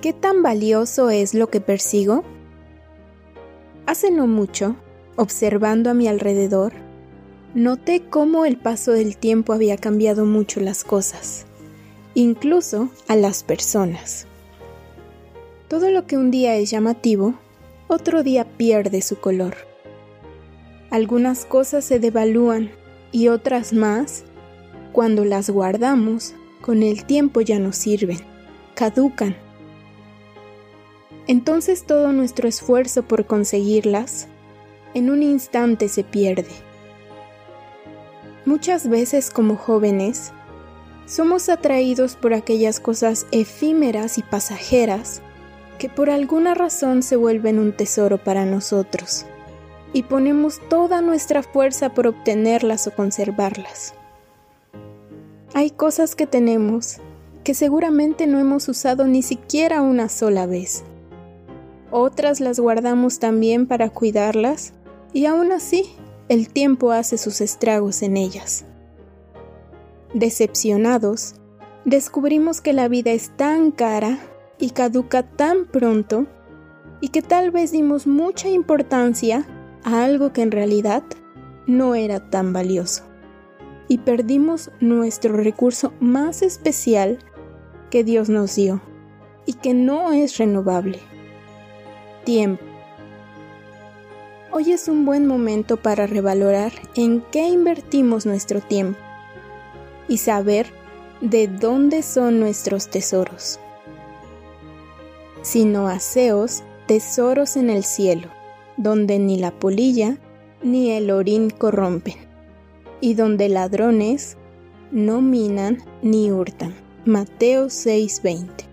¿Qué tan valioso es lo que persigo? Hace no mucho, observando a mi alrededor, noté cómo el paso del tiempo había cambiado mucho las cosas, incluso a las personas. Todo lo que un día es llamativo, otro día pierde su color. Algunas cosas se devalúan y otras más, cuando las guardamos, con el tiempo ya no sirven, caducan. Entonces todo nuestro esfuerzo por conseguirlas, en un instante se pierde. Muchas veces como jóvenes, somos atraídos por aquellas cosas efímeras y pasajeras que por alguna razón se vuelven un tesoro para nosotros y ponemos toda nuestra fuerza por obtenerlas o conservarlas. Hay cosas que tenemos que seguramente no hemos usado ni siquiera una sola vez. Otras las guardamos también para cuidarlas y aún así el tiempo hace sus estragos en ellas. Decepcionados, descubrimos que la vida es tan cara y caduca tan pronto y que tal vez dimos mucha importancia a algo que en realidad no era tan valioso. Y perdimos nuestro recurso más especial que Dios nos dio y que no es renovable. Tiempo. Hoy es un buen momento para revalorar en qué invertimos nuestro tiempo y saber de dónde son nuestros tesoros. Sino aseos, tesoros en el cielo donde ni la polilla ni el orín corrompen, y donde ladrones no minan ni hurtan. Mateo 6:20